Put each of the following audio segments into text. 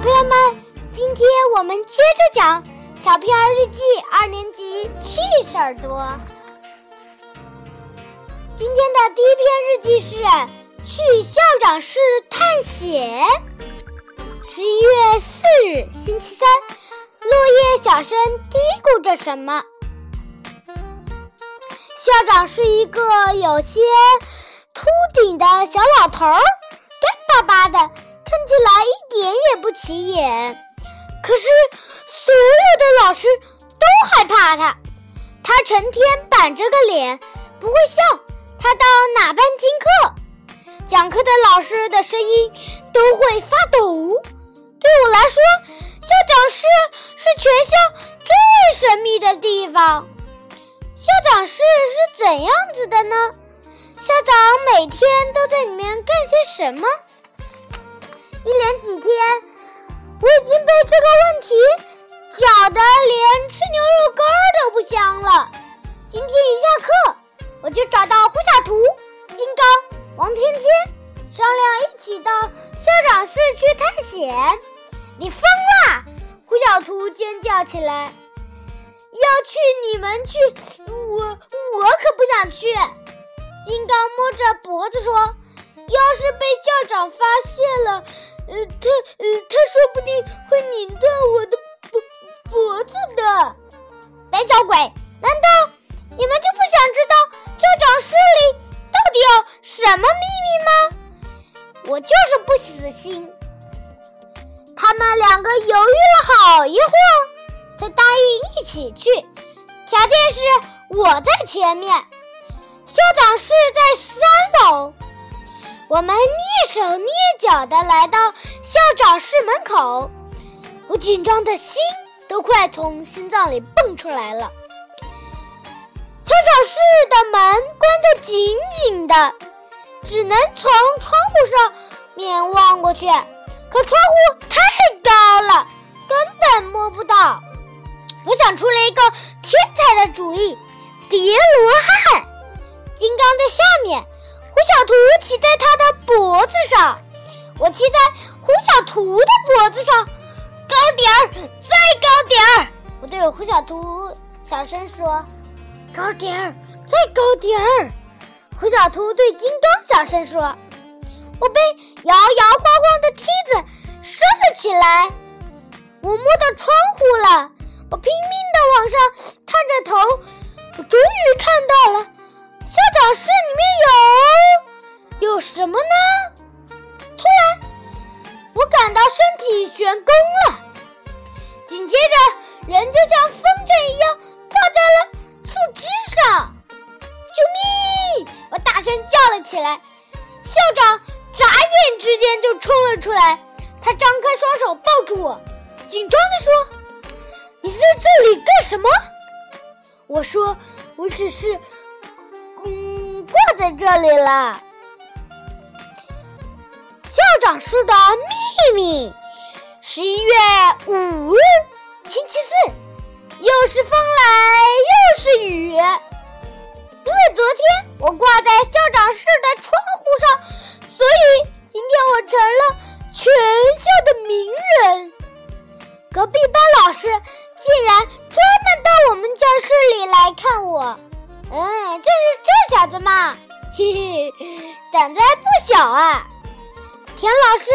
朋友们，今天我们接着讲《小屁孩日记》二年级趣事儿多。今天的第一篇日记是去校长室探险。十一月四日，星期三，落叶小声嘀咕着什么。校长是一个有些秃顶的小老头儿，干巴巴的，起来一点也不起眼。可是所有的老师都害怕他，他成天板着个脸，不会笑。他到哪班听课，讲课的老师的声音都会发抖。对我来说，校长室是全校最神秘的地方。校长室是怎样子的呢？校长每天都在里面干些什么？一连几天，我已经被这个问题搅得连吃牛肉干都不香了。今天一下课，我就找到胡小图、金刚、王天天，商量一起到校长室去探险。你疯了！胡小图尖叫起来。要去你们去，我我可不想去。金刚摸着脖子说：“要是被校长发现了，呃，他呃，他说不定会拧断我的脖脖子的。”胆小鬼，难道你们就不想知道校长室里到底有什么秘密吗？我就是不死心。他们两个犹豫了好一会儿。才答应一起去，条件是我在前面，校长室在三楼。我们蹑手蹑脚地来到校长室门口，我紧张的心都快从心脏里蹦出来了。校长室的门关得紧紧的，只能从窗户上面望过去，可窗户太高了，根本摸不到。我想出了一个天才的主意，叠罗汉。金刚在下面，胡小图骑在他的脖子上，我骑在胡小图的脖子上，高点儿，再高点儿。我对我胡小图小声说：“高点儿，再高点儿。”胡小图对金刚小声说：“我被摇摇晃晃的梯子升了起来，我摸到窗户了。”我拼命地往上探着头，像风筝一样挂在了树枝上。救命！我大声叫了起来。校长眨眼之间就冲了出来，他张开双手抱住我，紧张地说。你在这里干什么？我说，我只是，嗯，挂在这里了。校长室的秘密。十一月五日，星期四，又是风来又是雨。因为昨天我挂在校长室的窗户上，所以今天我成了全校的名人。隔壁班老师。竟然专门到我们教室里来看我，嗯，就是这小子嘛，嘿嘿，胆子还不小啊！田老师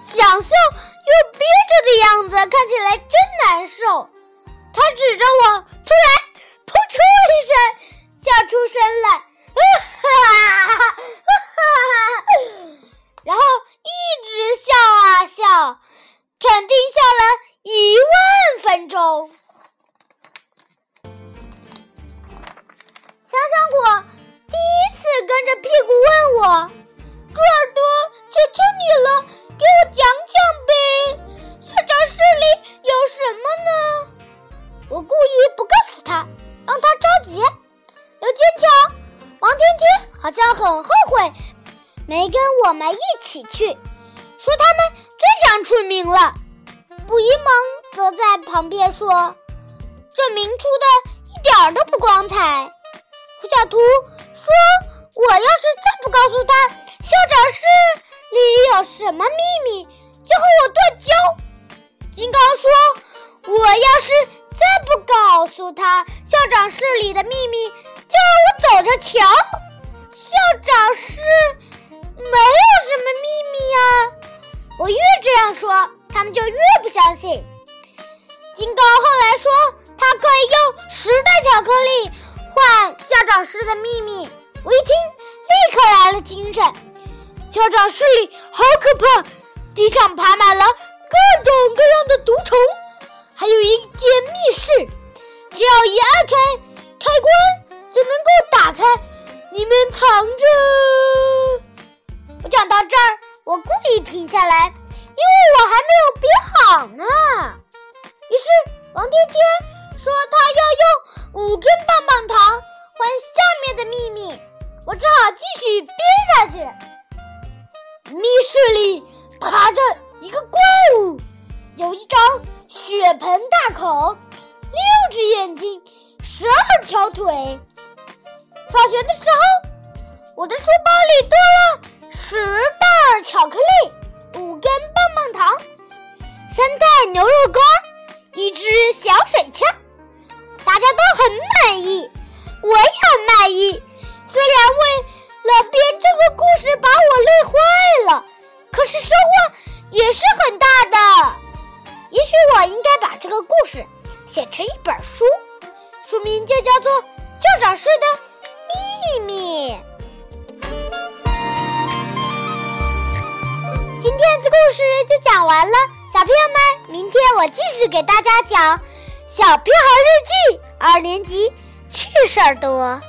想笑又憋着的样子看起来真难受，他指着我，突然扑哧一声笑出声来，哈哈哈哈，然后一直笑啊笑，肯定笑了。一万分钟，想想我第一次跟着屁股问我，猪耳朵，求求你了，给我讲好像很后悔没跟我们一起去，说他们最想出名了。捕蝇萌则在旁边说：“这名出的一点儿都不光彩。”胡小图说：“我要是再不告诉他校长室里有什么秘密，就和我断交。”金刚说：“我要是再不告诉他校长室里的秘密，就让我走着瞧。”校长室没有什么秘密啊！我越这样说，他们就越不相信。金刚后来说，他可以用十袋巧克力换校长室的秘密。我一听，立刻来了精神。校长室里好可怕，地上爬满了各种各样的毒虫，还有一间密室，只要一按开开关就能够打开，里面藏着。我讲到这儿，我故意停下来，因为我还没有编好呢。于是王天天说他要用五根棒棒糖换下面的秘密，我只好继续编下去。密室里爬着一个怪物，有一张血盆大口，六只眼睛，十二条腿。放学的时候，我的书包里多了十袋巧克力，五根棒棒糖，三袋牛肉干，一支小水枪。大家都很满意，我也很满意。虽然为了编这个故事把我累坏了，可是收获也是很大的。也许我应该把这个故事写成一本书，书名就叫做《校长室的秘密》。今天的故事就讲完了，小朋友们，明天我继续给大家讲《小屁孩日记》二年级趣事儿多。